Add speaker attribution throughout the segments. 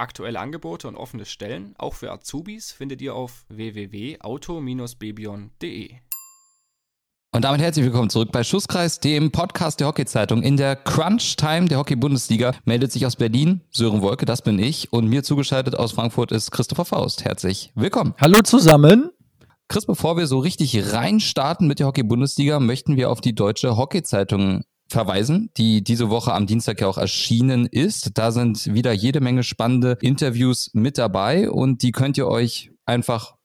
Speaker 1: Aktuelle Angebote und offene Stellen, auch für Azubis, findet ihr auf www.auto-bebion.de.
Speaker 2: Und damit herzlich willkommen zurück bei Schusskreis, dem Podcast der Hockey-Zeitung. In der Crunch-Time der Hockey-Bundesliga meldet sich aus Berlin Sören Wolke, das bin ich. Und mir zugeschaltet aus Frankfurt ist Christopher Faust. Herzlich willkommen.
Speaker 3: Hallo zusammen.
Speaker 2: Chris, bevor wir so richtig reinstarten mit der Hockey-Bundesliga, möchten wir auf die deutsche Hockey-Zeitung verweisen, die diese Woche am Dienstag ja auch erschienen ist. Da sind wieder jede Menge spannende Interviews mit dabei und die könnt ihr euch einfach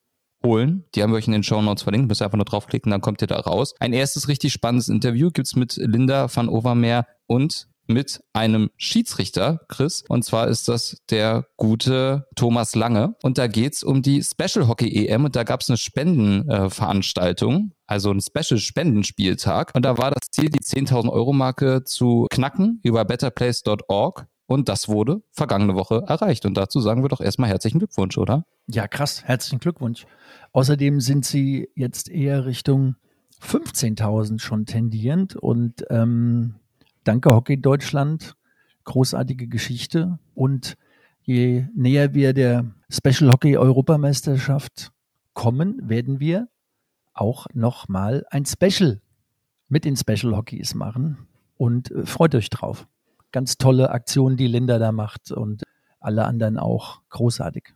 Speaker 2: holen. Die haben wir euch in den Show Notes verlinkt. Müsst ihr einfach nur draufklicken, dann kommt ihr da raus. Ein erstes richtig spannendes Interview gibt's mit Linda van Overmeer und mit einem Schiedsrichter, Chris. Und zwar ist das der gute Thomas Lange. Und da geht's um die Special Hockey EM und da gab's eine Spendenveranstaltung. Äh, also ein Special-Spendenspieltag. Und da war das Ziel, die 10.000 Euro Marke zu knacken über betterplace.org. Und das wurde vergangene Woche erreicht. Und dazu sagen wir doch erstmal herzlichen Glückwunsch, oder?
Speaker 3: Ja, krass. Herzlichen Glückwunsch. Außerdem sind sie jetzt eher Richtung 15.000 schon tendierend. Und ähm, danke Hockey Deutschland. Großartige Geschichte. Und je näher wir der Special Hockey Europameisterschaft kommen, werden wir auch nochmal ein Special mit den Special Hockeys machen. Und äh, freut euch drauf. Ganz tolle Aktion, die Linda da macht und alle anderen auch großartig.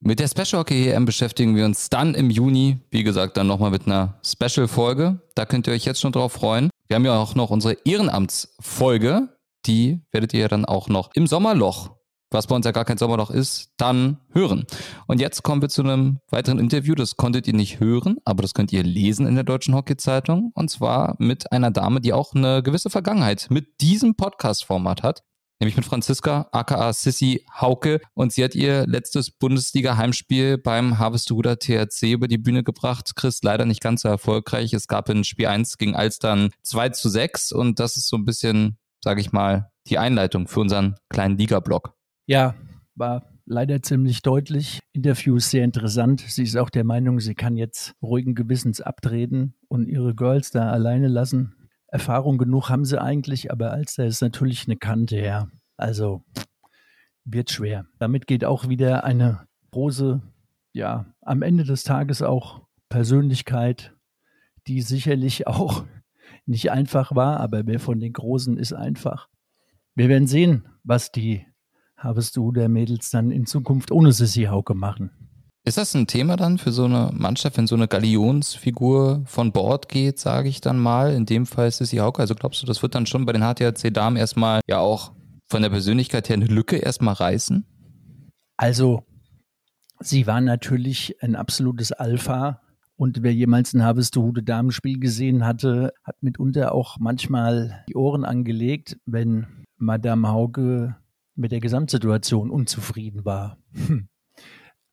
Speaker 2: Mit der Special Hockey EM beschäftigen wir uns dann im Juni, wie gesagt, dann nochmal mit einer Special-Folge. Da könnt ihr euch jetzt schon drauf freuen. Wir haben ja auch noch unsere Ehrenamtsfolge. Die werdet ihr dann auch noch im Sommerloch was bei uns ja gar kein Sommerloch ist, dann hören. Und jetzt kommen wir zu einem weiteren Interview. Das konntet ihr nicht hören, aber das könnt ihr lesen in der Deutschen Hockey-Zeitung. Und zwar mit einer Dame, die auch eine gewisse Vergangenheit mit diesem Podcast-Format hat. Nämlich mit Franziska, aka Sissy Hauke. Und sie hat ihr letztes Bundesliga-Heimspiel beim Harvesteruder THC über die Bühne gebracht. Chris leider nicht ganz so erfolgreich. Es gab in Spiel 1 gegen Alstern 2 zu 6. Und das ist so ein bisschen, sage ich mal, die Einleitung für unseren kleinen Liga-Block.
Speaker 3: Ja, war leider ziemlich deutlich. Interview ist sehr interessant. Sie ist auch der Meinung, sie kann jetzt ruhigen Gewissens abtreten und ihre Girls da alleine lassen. Erfahrung genug haben sie eigentlich, aber Alster ist natürlich eine Kante, ja. Also wird schwer. Damit geht auch wieder eine große, ja, am Ende des Tages auch Persönlichkeit, die sicherlich auch nicht einfach war, aber wer von den Großen ist einfach. Wir werden sehen, was die habest du der Mädels dann in Zukunft ohne Sissy Hauke machen.
Speaker 2: Ist das ein Thema dann für so eine Mannschaft, wenn so eine Galionsfigur von Bord geht, sage ich dann mal? In dem Fall ist Sissy Hauke. Also glaubst du, das wird dann schon bei den HTHC-Damen erstmal ja auch von der Persönlichkeit her eine Lücke erstmal reißen?
Speaker 3: Also, sie war natürlich ein absolutes Alpha. Und wer jemals ein Harvestehude Damenspiel gesehen hatte, hat mitunter auch manchmal die Ohren angelegt, wenn Madame Hauke mit der Gesamtsituation unzufrieden war. Hm.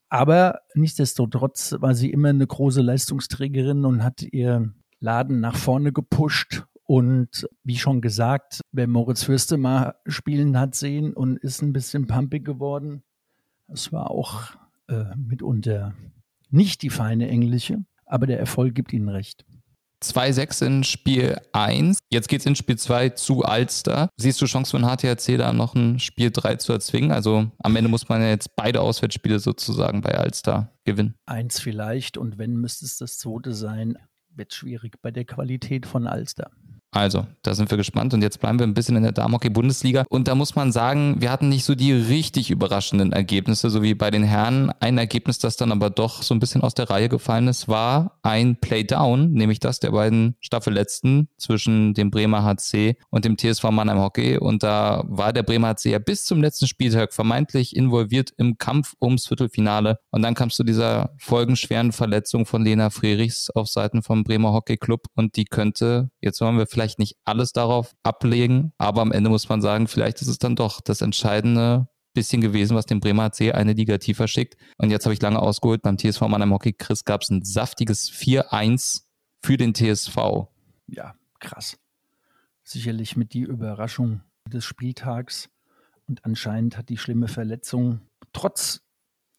Speaker 3: Aber nichtsdestotrotz war sie immer eine große Leistungsträgerin und hat ihr Laden nach vorne gepusht. Und wie schon gesagt, wer Moritz Fürste mal spielen hat sehen und ist ein bisschen pumpig geworden, das war auch äh, mitunter nicht die feine Englische, aber der Erfolg gibt ihnen recht.
Speaker 2: 2-6 in Spiel 1. Jetzt geht es in Spiel 2 zu Alster. Siehst du Chance den HTRC da noch ein Spiel 3 zu erzwingen? Also am Ende muss man ja jetzt beide Auswärtsspiele sozusagen bei Alster gewinnen.
Speaker 3: Eins vielleicht und wenn müsste es das zweite sein, wird schwierig bei der Qualität von Alster.
Speaker 2: Also, da sind wir gespannt und jetzt bleiben wir ein bisschen in der Damenhockey-Bundesliga. Und da muss man sagen, wir hatten nicht so die richtig überraschenden Ergebnisse, so wie bei den Herren. Ein Ergebnis, das dann aber doch so ein bisschen aus der Reihe gefallen ist, war ein Playdown, nämlich das der beiden Staffelletzten zwischen dem Bremer HC und dem TSV Mannheim Hockey. Und da war der Bremer HC ja bis zum letzten Spieltag vermeintlich involviert im Kampf ums Viertelfinale. Und dann kam es zu dieser folgenschweren Verletzung von Lena Frerichs auf Seiten vom Bremer Hockey Club und die könnte, jetzt wollen wir vielleicht vielleicht nicht alles darauf ablegen, aber am Ende muss man sagen, vielleicht ist es dann doch das entscheidende bisschen gewesen, was den Bremer AC eine Liga tiefer schickt. Und jetzt habe ich lange ausgeholt. Beim TSV Mannheim Hockey Chris gab es ein saftiges 4-1 für den TSV.
Speaker 3: Ja, krass. Sicherlich mit die Überraschung des Spieltags. Und anscheinend hat die schlimme Verletzung, trotz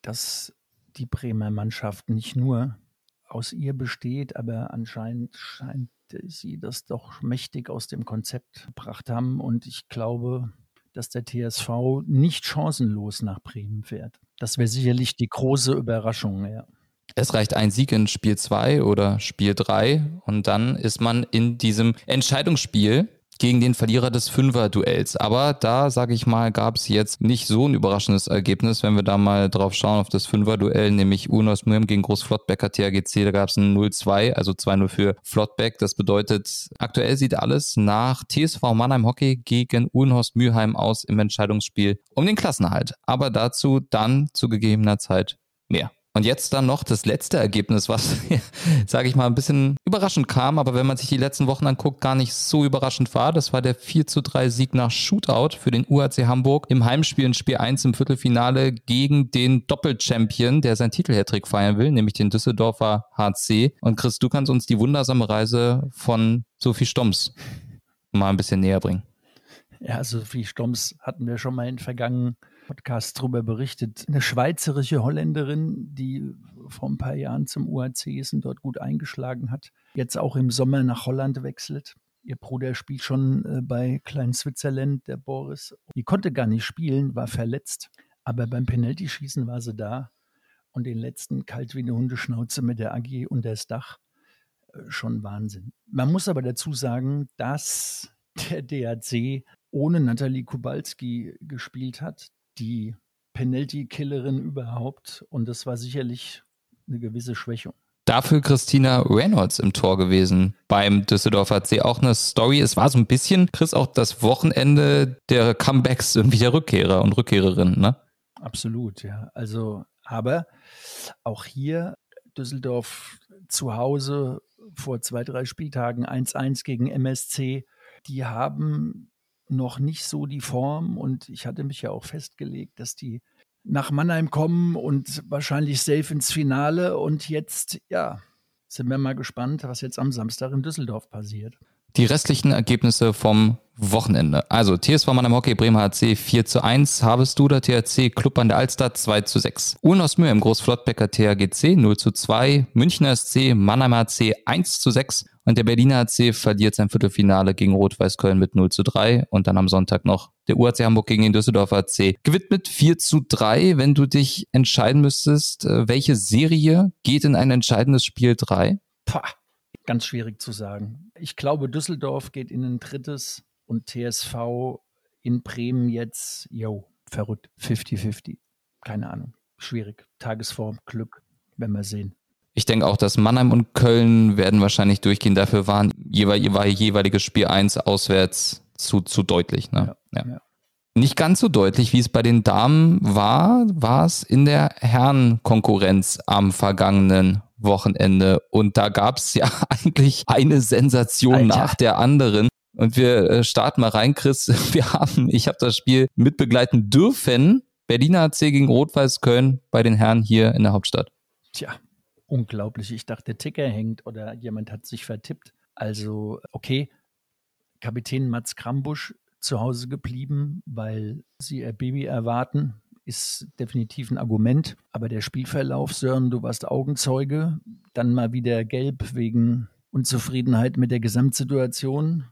Speaker 3: dass die Bremer Mannschaft nicht nur aus ihr besteht, aber anscheinend scheint sie das doch mächtig aus dem Konzept gebracht haben. Und ich glaube, dass der TSV nicht chancenlos nach Bremen fährt. Das wäre sicherlich die große Überraschung, ja.
Speaker 2: Es reicht ein Sieg in Spiel 2 oder Spiel 3 und dann ist man in diesem Entscheidungsspiel gegen den Verlierer des Fünfer-Duells. Aber da, sage ich mal, gab es jetzt nicht so ein überraschendes Ergebnis, wenn wir da mal drauf schauen auf das Fünfer-Duell, nämlich Unos Mürm gegen Großflottbecker THGC. Da gab es ein 0-2, also 2-0 für Flottbeck. Das bedeutet, aktuell sieht alles nach TSV Mannheim Hockey gegen Uhlenhorst Mülheim aus im Entscheidungsspiel um den Klassenerhalt. Aber dazu dann zu gegebener Zeit mehr. Und jetzt dann noch das letzte Ergebnis, was, sage ich mal, ein bisschen überraschend kam, aber wenn man sich die letzten Wochen anguckt, gar nicht so überraschend war. Das war der 4 zu 3 Sieg nach Shootout für den UHC Hamburg im Heimspiel in Spiel 1 im Viertelfinale gegen den Doppelchampion, der seinen Titelhattrick feiern will, nämlich den Düsseldorfer HC. Und Chris, du kannst uns die wundersame Reise von Sophie Stomms mal ein bisschen näher bringen.
Speaker 3: Ja, Sophie Stomms hatten wir schon mal in vergangenen Podcast darüber berichtet. Eine schweizerische Holländerin, die vor ein paar Jahren zum UAC ist und dort gut eingeschlagen hat, jetzt auch im Sommer nach Holland wechselt. Ihr Bruder spielt schon äh, bei Klein Switzerland, der Boris. Die konnte gar nicht spielen, war verletzt. Aber beim Penalty-Schießen war sie da und den letzten kalt wie eine Hundeschnauze mit der AG und das Dach. Äh, schon Wahnsinn. Man muss aber dazu sagen, dass der DAC ohne Nathalie Kubalski gespielt hat die Penalty-Killerin überhaupt. Und das war sicherlich eine gewisse Schwächung.
Speaker 2: Dafür Christina Reynolds im Tor gewesen beim Düsseldorfer C. Auch eine Story. Es war so ein bisschen, Chris, auch das Wochenende der Comebacks irgendwie der Rückkehrer und Rückkehrerinnen, ne?
Speaker 3: Absolut, ja. Also, aber auch hier Düsseldorf zu Hause vor zwei, drei Spieltagen 1-1 gegen MSC. Die haben noch nicht so die Form und ich hatte mich ja auch festgelegt, dass die nach Mannheim kommen und wahrscheinlich safe ins Finale und jetzt, ja, sind wir mal gespannt, was jetzt am Samstag in Düsseldorf passiert.
Speaker 2: Die restlichen Ergebnisse vom Wochenende. Also TSV Mannheim Hockey Bremer HC 4 zu 1, Harvestuder THC Club an der Alster 2 zu 6. Ulnosmühe im Großflottbecker THGC 0 zu 2, Münchner SC Mannheim HC 1 zu 6 und der Berliner HC verliert sein Viertelfinale gegen Rot-Weiß Köln mit 0 zu 3 und dann am Sonntag noch der UAC Hamburg gegen den Düsseldorfer HC gewinnt mit 4 zu 3. Wenn du dich entscheiden müsstest, äh, welche Serie geht in ein entscheidendes Spiel 3?
Speaker 3: Pah, ganz schwierig zu sagen. Ich glaube, Düsseldorf geht in ein drittes und TSV in Bremen jetzt, yo, verrückt, 50-50. Keine Ahnung. Schwierig. Tagesform, Glück, werden wir sehen.
Speaker 2: Ich denke auch, dass Mannheim und Köln werden wahrscheinlich durchgehen. Dafür waren jeweil, war jeweiliges Spiel 1 auswärts zu, zu deutlich. Ne? Ja, ja. Ja. Nicht ganz so deutlich, wie es bei den Damen war, war es in der Herrenkonkurrenz am vergangenen Wochenende. Und da gab es ja eigentlich eine Sensation Alter. nach der anderen. Und wir äh, starten mal rein, Chris. Wir haben, ich habe das Spiel mitbegleiten dürfen. Berliner AC gegen Rot-Weiß Köln bei den Herren hier in der Hauptstadt.
Speaker 3: Tja, unglaublich. Ich dachte, der Ticker hängt oder jemand hat sich vertippt. Also, okay, Kapitän Mats Krambusch zu Hause geblieben, weil sie ihr Baby erwarten ist definitiv ein Argument. Aber der Spielverlauf, Sören, du warst Augenzeuge, dann mal wieder gelb wegen Unzufriedenheit mit der Gesamtsituation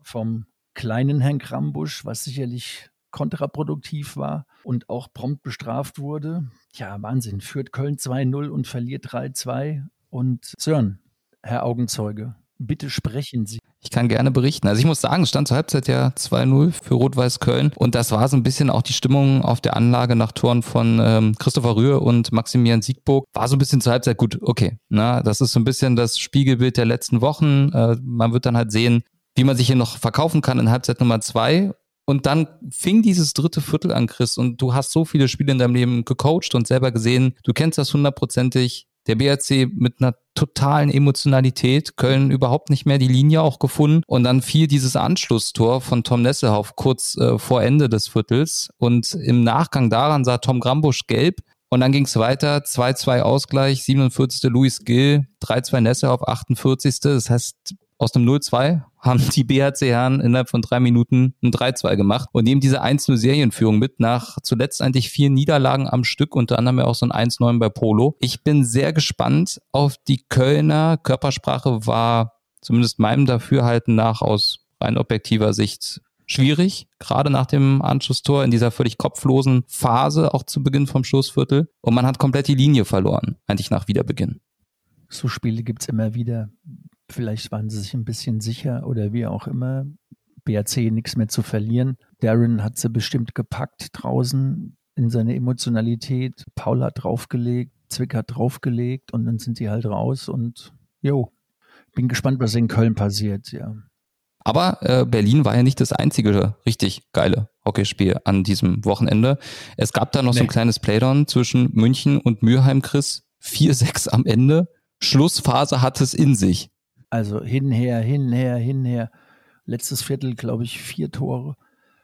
Speaker 3: vom kleinen Herrn Krambusch, was sicherlich kontraproduktiv war und auch prompt bestraft wurde. Ja, Wahnsinn. Führt Köln 2-0 und verliert 3-2. Und Sören, Herr Augenzeuge, bitte sprechen Sie.
Speaker 2: Ich kann gerne berichten. Also ich muss sagen, es stand zur Halbzeit ja 2-0 für Rot-Weiß Köln und das war so ein bisschen auch die Stimmung auf der Anlage nach Toren von ähm, Christopher Rühr und Maximilian Siegburg. War so ein bisschen zur Halbzeit gut, okay. Na, das ist so ein bisschen das Spiegelbild der letzten Wochen. Äh, man wird dann halt sehen, wie man sich hier noch verkaufen kann in Halbzeit Nummer zwei. Und dann fing dieses dritte Viertel an, Chris, und du hast so viele Spiele in deinem Leben gecoacht und selber gesehen, du kennst das hundertprozentig Der BRC mit einer totalen Emotionalität, Köln überhaupt nicht mehr die Linie auch gefunden und dann fiel dieses Anschlusstor von Tom Nesselhoff kurz äh, vor Ende des Viertels und im Nachgang daran sah Tom Grambusch gelb und dann ging es weiter, 2-2 Ausgleich, 47. Luis Gill, 3-2 Nesselhoff, 48. Das heißt, aus einem 0-2 haben die BHC-Herren innerhalb von drei Minuten ein 3-2 gemacht und nehmen diese 1-0-Serienführung mit nach zuletzt eigentlich vier Niederlagen am Stück, unter anderem ja auch so ein 1-9 bei Polo. Ich bin sehr gespannt auf die Kölner. Körpersprache war zumindest meinem Dafürhalten nach aus rein objektiver Sicht schwierig, gerade nach dem Anschlusstor in dieser völlig kopflosen Phase, auch zu Beginn vom Schlussviertel. Und man hat komplett die Linie verloren, eigentlich nach Wiederbeginn.
Speaker 3: So Spiele gibt's immer wieder. Vielleicht waren sie sich ein bisschen sicher oder wie auch immer. BRC nichts mehr zu verlieren. Darren hat sie bestimmt gepackt draußen in seine Emotionalität. Paul hat draufgelegt, Zwick hat draufgelegt und dann sind sie halt raus und jo, bin gespannt, was in Köln passiert, ja.
Speaker 2: Aber äh, Berlin war ja nicht das einzige richtig geile Hockeyspiel an diesem Wochenende. Es gab da noch nee. so ein kleines Playdown zwischen München und Mürheim, Chris. 4-6 am Ende. Schlussphase hat es in sich.
Speaker 3: Also hinher, hinher, hinher. Letztes Viertel, glaube ich, vier Tore.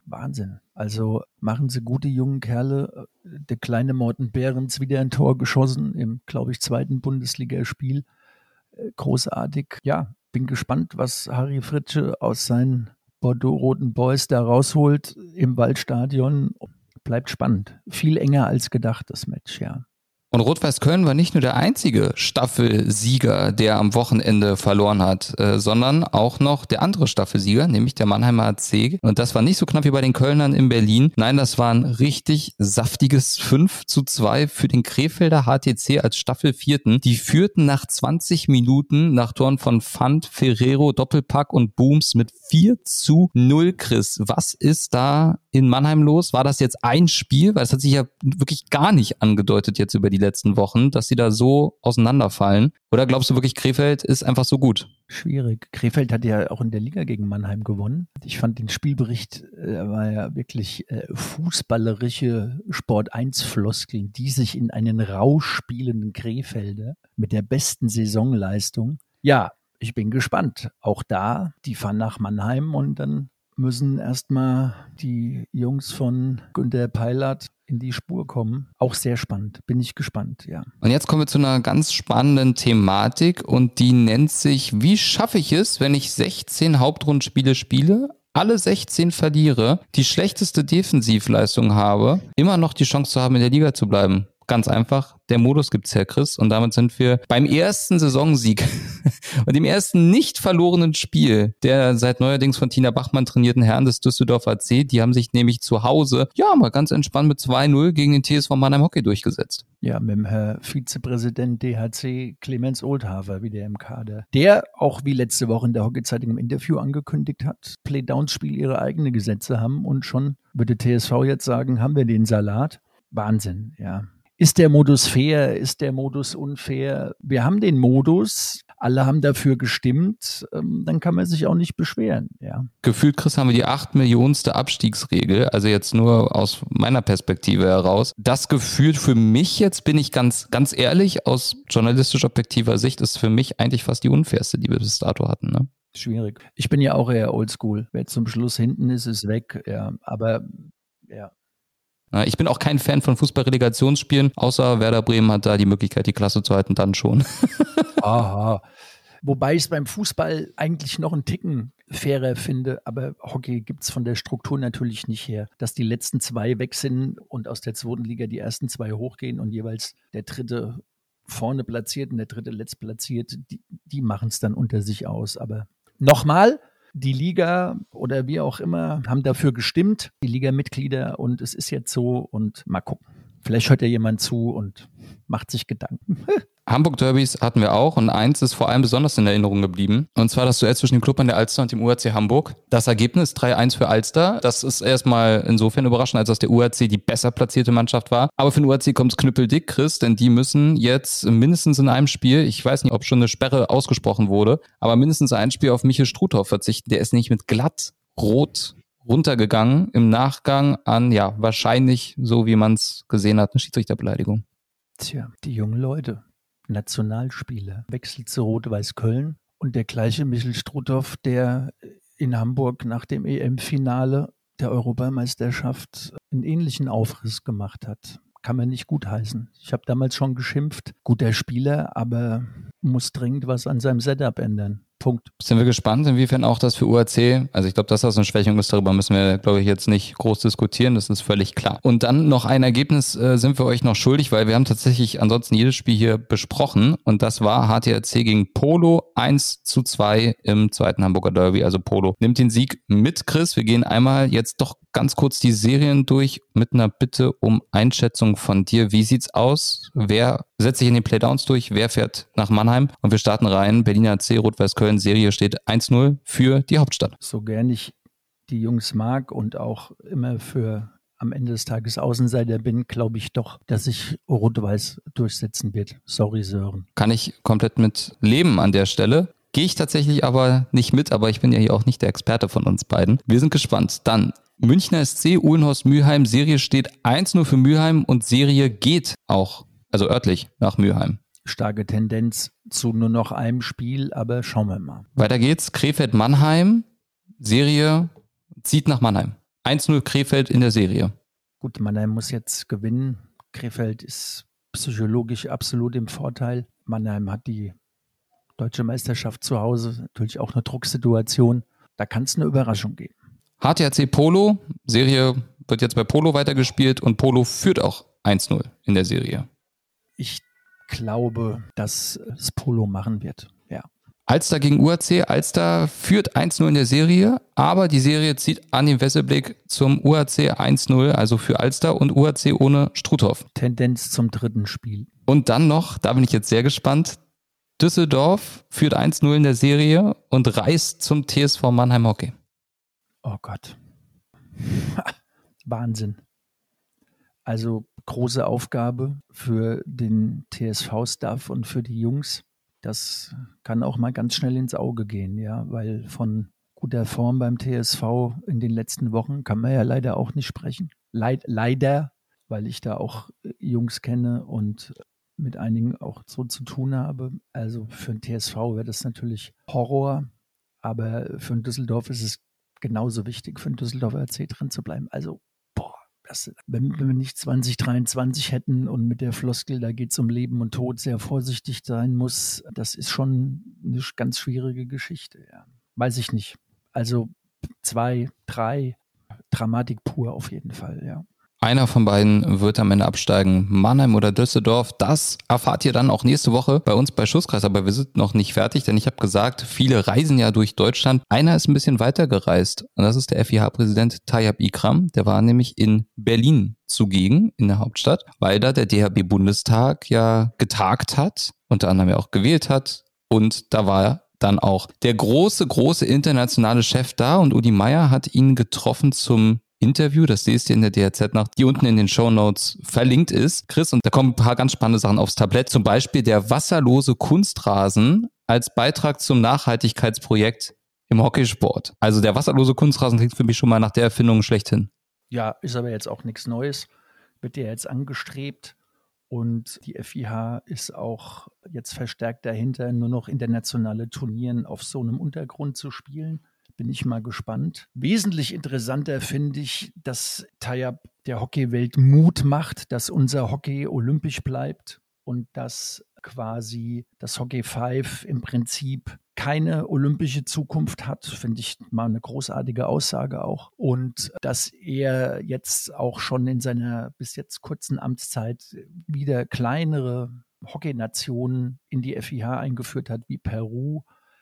Speaker 3: Wahnsinn. Also machen sie gute jungen Kerle. Der kleine Morten Behrens wieder ein Tor geschossen im, glaube ich, zweiten Bundesligaspiel. Äh, großartig. Ja, bin gespannt, was Harry Fritsche aus seinen Bordeaux-roten Boys da rausholt im Waldstadion. Bleibt spannend. Viel enger als gedacht, das Match, ja.
Speaker 2: Und Rot-Weiß Köln war nicht nur der einzige Staffelsieger, der am Wochenende verloren hat, äh, sondern auch noch der andere Staffelsieger, nämlich der Mannheimer AC. Und das war nicht so knapp wie bei den Kölnern in Berlin. Nein, das war ein richtig saftiges 5 zu 2 für den Krefelder HTC als Staffelvierten. Die führten nach 20 Minuten nach Toren von Fand, Ferrero, Doppelpack und Booms mit 4 zu 0, Chris. Was ist da in Mannheim los? War das jetzt ein Spiel? Weil es hat sich ja wirklich gar nicht angedeutet jetzt über die letzten Wochen, dass sie da so auseinanderfallen. Oder glaubst du wirklich, Krefeld ist einfach so gut?
Speaker 3: Schwierig. Krefeld hat ja auch in der Liga gegen Mannheim gewonnen. Ich fand den Spielbericht, äh, war ja wirklich äh, fußballerische Sport 1 Floskeln, die sich in einen Rausch spielenden Krefelder mit der besten Saisonleistung. Ja, ich bin gespannt. Auch da, die fahren nach Mannheim und dann müssen erstmal die Jungs von Günter Peilert in die Spur kommen. Auch sehr spannend. Bin ich gespannt, ja.
Speaker 2: Und jetzt kommen wir zu einer ganz spannenden Thematik und die nennt sich, wie schaffe ich es, wenn ich 16 Hauptrundenspiele spiele, alle 16 verliere, die schlechteste Defensivleistung habe, immer noch die Chance zu haben, in der Liga zu bleiben? Ganz einfach, der Modus gibt's her, Chris. Und damit sind wir beim ersten Saisonsieg und dem ersten nicht verlorenen Spiel der seit neuerdings von Tina Bachmann trainierten Herren des Düsseldorfer AC. Die haben sich nämlich zu Hause, ja, mal ganz entspannt mit 2-0 gegen den TSV Mannheim Hockey durchgesetzt.
Speaker 3: Ja, mit dem Herr Vizepräsident DHC Clemens Oldhaver wieder im Kader. Der auch wie letzte Woche in der Hockey-Zeitung im Interview angekündigt hat, Playdowns-Spiel ihre eigenen Gesetze haben und schon würde TSV jetzt sagen, haben wir den Salat. Wahnsinn, ja. Ist der Modus fair? Ist der Modus unfair? Wir haben den Modus, alle haben dafür gestimmt, ähm, dann kann man sich auch nicht beschweren. Ja.
Speaker 2: Gefühlt, Chris, haben wir die acht Millionste Abstiegsregel, also jetzt nur aus meiner Perspektive heraus. Das gefühlt für mich jetzt, bin ich ganz, ganz ehrlich, aus journalistisch objektiver Sicht, ist für mich eigentlich fast die unfairste, die wir bis dato hatten. Ne?
Speaker 3: Schwierig. Ich bin ja auch eher oldschool. Wer zum Schluss hinten ist, ist weg. Ja, aber ja,
Speaker 2: ich bin auch kein Fan von Fußballrelegationsspielen, außer Werder Bremen hat da die Möglichkeit, die Klasse zu halten, dann schon.
Speaker 3: Aha. Wobei ich es beim Fußball eigentlich noch einen Ticken fairer finde, aber Hockey gibt es von der Struktur natürlich nicht her. Dass die letzten zwei weg sind und aus der zweiten Liga die ersten zwei hochgehen und jeweils der dritte vorne platziert und der dritte letzt platziert, die, die machen es dann unter sich aus. Aber nochmal, die Liga oder wie auch immer haben dafür gestimmt, die Liga-Mitglieder, und es ist jetzt so und mal gucken. Vielleicht hört ja jemand zu und macht sich Gedanken.
Speaker 2: Hamburg Derbys hatten wir auch und eins ist vor allem besonders in Erinnerung geblieben. Und zwar das Duell zwischen dem Club an der Alster und dem URC Hamburg. Das Ergebnis 3-1 für Alster. Das ist erstmal insofern überraschend, als dass der URC die besser platzierte Mannschaft war. Aber für den URC kommt es knüppeldick, Chris, denn die müssen jetzt mindestens in einem Spiel, ich weiß nicht, ob schon eine Sperre ausgesprochen wurde, aber mindestens ein Spiel auf Michel Struthoff verzichten. Der ist nicht mit glatt rot runtergegangen im Nachgang an, ja, wahrscheinlich, so wie man es gesehen hat, eine Schiedsrichterbeleidigung.
Speaker 3: Tja, die jungen Leute Nationalspieler, wechselt zu Rot-Weiß Köln und der gleiche Michel Struthoff, der in Hamburg nach dem EM-Finale der Europameisterschaft einen ähnlichen Aufriss gemacht hat. Kann man nicht gutheißen. Ich habe damals schon geschimpft, guter Spieler, aber muss dringend was an seinem Setup ändern. Punkt.
Speaker 2: Sind wir gespannt, inwiefern auch das für UAC, also ich glaube, dass das eine Schwächung ist, darüber müssen wir, glaube ich, jetzt nicht groß diskutieren, das ist völlig klar. Und dann noch ein Ergebnis äh, sind wir euch noch schuldig, weil wir haben tatsächlich ansonsten jedes Spiel hier besprochen und das war HTRC gegen Polo 1 zu 2 im zweiten Hamburger Derby, also Polo nimmt den Sieg mit Chris. Wir gehen einmal jetzt doch ganz kurz die Serien durch mit einer Bitte um Einschätzung von dir. Wie sieht's aus? Wer setzt sich in den Playdowns durch? Wer fährt nach Mannheim? Und wir starten rein. Berliner C, Rot-Weiß Köln, Serie steht 1-0 für die Hauptstadt.
Speaker 3: So gern ich die Jungs mag und auch immer für am Ende des Tages Außenseiter bin, glaube ich doch, dass sich Rot-Weiß durchsetzen wird. Sorry, Sören.
Speaker 2: Kann ich komplett mit leben an der Stelle. Gehe ich tatsächlich aber nicht mit, aber ich bin ja hier auch nicht der Experte von uns beiden. Wir sind gespannt. Dann Münchner SC, Uhlenhorst Mülheim. Serie steht 1-0 für Mülheim und Serie geht auch, also örtlich, nach Mülheim.
Speaker 3: Starke Tendenz zu nur noch einem Spiel, aber schauen wir mal.
Speaker 2: Weiter geht's. Krefeld Mannheim. Serie zieht nach Mannheim. 1-0 Krefeld in der Serie.
Speaker 3: Gut, Mannheim muss jetzt gewinnen. Krefeld ist psychologisch absolut im Vorteil. Mannheim hat die deutsche Meisterschaft zu Hause, natürlich auch eine Drucksituation. Da kann es eine Überraschung geben.
Speaker 2: HTRC Polo, Serie wird jetzt bei Polo weitergespielt und Polo führt auch 1-0 in der Serie.
Speaker 3: Ich glaube, dass es Polo machen wird. Ja.
Speaker 2: Alster gegen UAC. Alster führt 1-0 in der Serie, aber die Serie zieht an den Wesselblick zum UAC 1-0, also für Alster und UAC ohne Struthoff.
Speaker 3: Tendenz zum dritten Spiel.
Speaker 2: Und dann noch, da bin ich jetzt sehr gespannt, Düsseldorf führt 1-0 in der Serie und reist zum TSV Mannheim Hockey.
Speaker 3: Oh Gott. Wahnsinn. Also große Aufgabe für den TSV-Staff und für die Jungs. Das kann auch mal ganz schnell ins Auge gehen, ja, weil von guter Form beim TSV in den letzten Wochen kann man ja leider auch nicht sprechen. Leid, leider, weil ich da auch Jungs kenne und mit einigen auch so zu tun habe. Also für den TSV wäre das natürlich Horror, aber für den Düsseldorf ist es genauso wichtig für den Düsseldorfer RC drin zu bleiben. Also, das, wenn, wenn wir nicht 2023 hätten und mit der Floskel, da geht es um Leben und Tod, sehr vorsichtig sein muss, das ist schon eine ganz schwierige Geschichte. Ja. Weiß ich nicht. Also zwei, drei, Dramatik pur auf jeden Fall, ja.
Speaker 2: Einer von beiden wird am Ende absteigen. Mannheim oder Düsseldorf. Das erfahrt ihr dann auch nächste Woche bei uns bei Schusskreis. Aber wir sind noch nicht fertig, denn ich habe gesagt, viele reisen ja durch Deutschland. Einer ist ein bisschen weiter gereist. Und das ist der FIH-Präsident Tayyip Ikram. Der war nämlich in Berlin zugegen, in der Hauptstadt, weil da der DHB-Bundestag ja getagt hat, unter anderem ja auch gewählt hat. Und da war dann auch der große, große internationale Chef da und Udi Meier hat ihn getroffen zum Interview, das siehst du in der DRZ nach, die unten in den Show Notes verlinkt ist. Chris, und da kommen ein paar ganz spannende Sachen aufs Tablett. Zum Beispiel der wasserlose Kunstrasen als Beitrag zum Nachhaltigkeitsprojekt im Hockeysport. Also der wasserlose Kunstrasen klingt für mich schon mal nach der Erfindung schlechthin.
Speaker 3: Ja, ist aber jetzt auch nichts Neues. Wird ja jetzt angestrebt. Und die FIH ist auch jetzt verstärkt dahinter, nur noch internationale Turnieren auf so einem Untergrund zu spielen bin ich mal gespannt. Wesentlich interessanter finde ich, dass Tayyab der Hockeywelt Mut macht, dass unser Hockey olympisch bleibt und dass quasi das Hockey 5 im Prinzip keine olympische Zukunft hat, finde ich mal eine großartige Aussage auch. Und dass er jetzt auch schon in seiner bis jetzt kurzen Amtszeit wieder kleinere Hockeynationen in die FIH eingeführt hat, wie Peru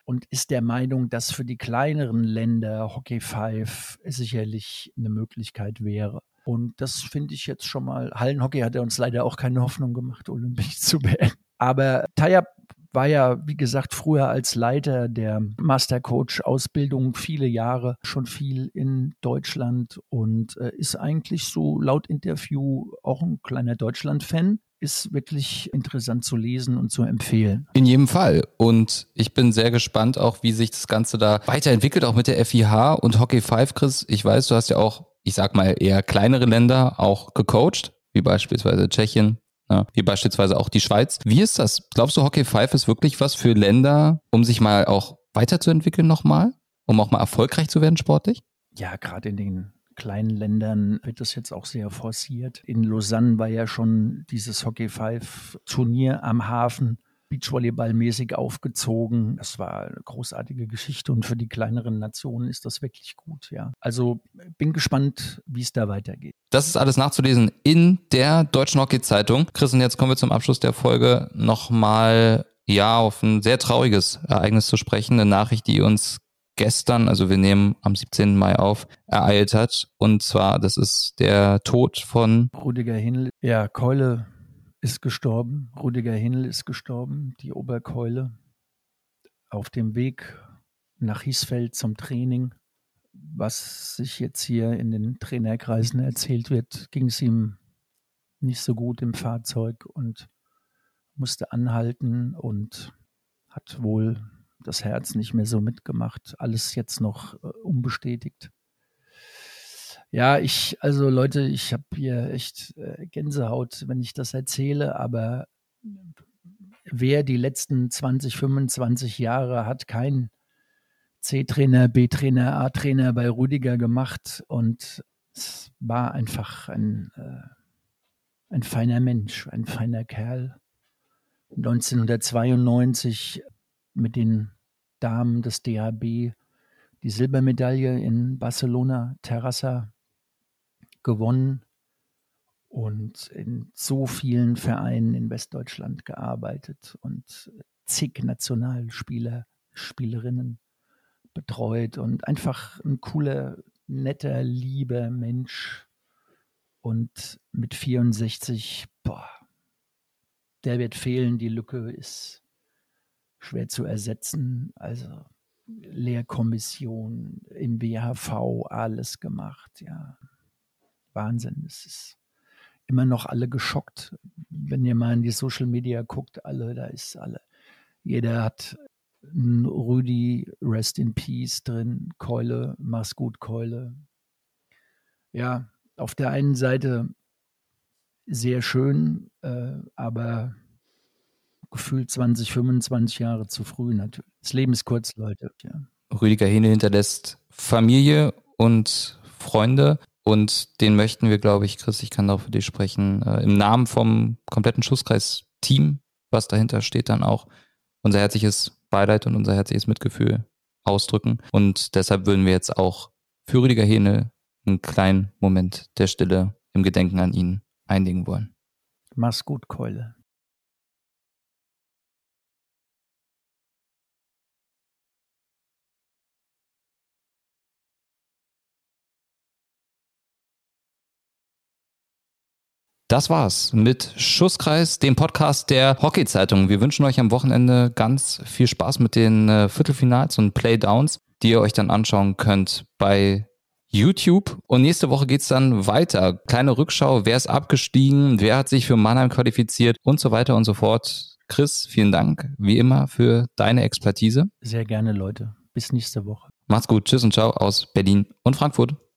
Speaker 3: und ist der Meinung, dass für die kleineren Länder Hockey 5 sicherlich eine Möglichkeit wäre. Und das finde ich jetzt schon mal. Hallenhockey hat er uns leider auch keine Hoffnung gemacht, olympisch zu beenden. Aber Tayyab war ja, wie gesagt, früher als Leiter der Mastercoach-Ausbildung viele Jahre schon viel in Deutschland und äh, ist eigentlich so laut Interview auch ein kleiner Deutschland-Fan ist wirklich interessant zu lesen und zu empfehlen.
Speaker 2: In jedem Fall. Und ich bin sehr gespannt auch, wie sich das Ganze da weiterentwickelt, auch mit der FIH und Hockey 5, Chris. Ich weiß, du hast ja auch, ich sag mal, eher kleinere Länder auch gecoacht, wie beispielsweise Tschechien, Ja, wie beispielsweise auch die Schweiz. Wie ist das? Glaubst du, Hockey 5 ist wirklich was für Länder, um sich mal auch weiterzuentwickeln nochmal? Um auch mal erfolgreich zu werden sportlich?
Speaker 3: Ja, gerade in den kleinen Ländern wird das jetzt auch sehr forciert. In Lausanne war ja schon dieses Hockey 5 Turnier am Hafen Beachvolleyball-mäßig aufgezogen. Das war eine großartige Geschichte und für die kleineren Nationen ist das wirklich gut, ja. Also bin gespannt, wie es da weitergeht.
Speaker 2: Das ist alles nachzulesen in der Deutschen Hockey-Zeitung. Chris, und jetzt kommen wir zum Abschluss der Folge nochmal ja, auf ein sehr trauriges Ereignis zu sprechen. Eine Nachricht, die uns gestern, also wir nehmen am 17. Mai auf, ereilt hat. Und zwar, das ist der Tod von
Speaker 3: Rudiger Hinl. Ja, Keule ist gestorben, Rudiger Hinl ist gestorben, die Oberkeule. Auf dem Weg nach Hiesfeld zum Training, was sich jetzt hier in den Trainerkreisen erzählt wird, ging es ihm nicht so gut im Fahrzeug und musste anhalten und hat wohl das Herz nicht mehr so mitgemacht. Alles jetzt noch äh, unbestätigt. Ja, ich, also Leute, ich habe hier echt äh, Gänsehaut, wenn ich das erzähle, aber wer die letzten 20, 25 Jahre hat kein C-Trainer, B-Trainer, A-Trainer bei Rüdiger gemacht und es war einfach ein, äh, ein feiner Mensch, ein feiner Kerl. 1992 mit den Damen des DHB die Silbermedaille in Barcelona Terrassa gewonnen und in so vielen Vereinen in Westdeutschland gearbeitet und zig Nationalspieler, Spielerinnen betreut und einfach ein cooler, netter, lieber Mensch. Und mit 64, boah, der wird fehlen. Die Lücke ist schwer zu ersetzen. Also Lehrkommission im BHV alles gemacht, ja. Wahnsinn. Es ist immer noch alle geschockt. Wenn ihr mal in die Social Media guckt, alle, da ist alle. Jeder hat ein Rüdi, Rest in Peace drin, Keule, mach's gut, Keule. Ja, auf der einen Seite sehr schön, äh, aber gefühlt 20, 25 Jahre zu früh natürlich. Das Leben ist kurz, Leute. Ja.
Speaker 2: Rüdiger Hene hinterlässt Familie und Freunde. Und den möchten wir, glaube ich, Chris, ich kann auch für dich sprechen, äh, im Namen vom kompletten Schusskreis-Team, was dahinter steht, dann auch unser herzliches Beileid und unser herzliches Mitgefühl ausdrücken. Und deshalb würden wir jetzt auch für Rüdiger Hene einen kleinen Moment der Stille im Gedenken an ihn einlegen wollen.
Speaker 3: Mach's gut, Keule.
Speaker 2: Das war's mit Schusskreis, dem Podcast der Hockey-Zeitung. Wir wünschen euch am Wochenende ganz viel Spaß mit den äh, Viertelfinals und Playdowns, die ihr euch dann anschauen könnt bei YouTube. Und nächste Woche geht's dann weiter. Kleine Rückschau, wer ist abgestiegen, wer hat sich für Mannheim qualifiziert und so weiter und so fort. Chris, vielen Dank, wie immer, für deine Expertise.
Speaker 3: Sehr gerne, Leute. Bis nächste Woche.
Speaker 2: Macht's gut. Tschüss und ciao aus Berlin und Frankfurt.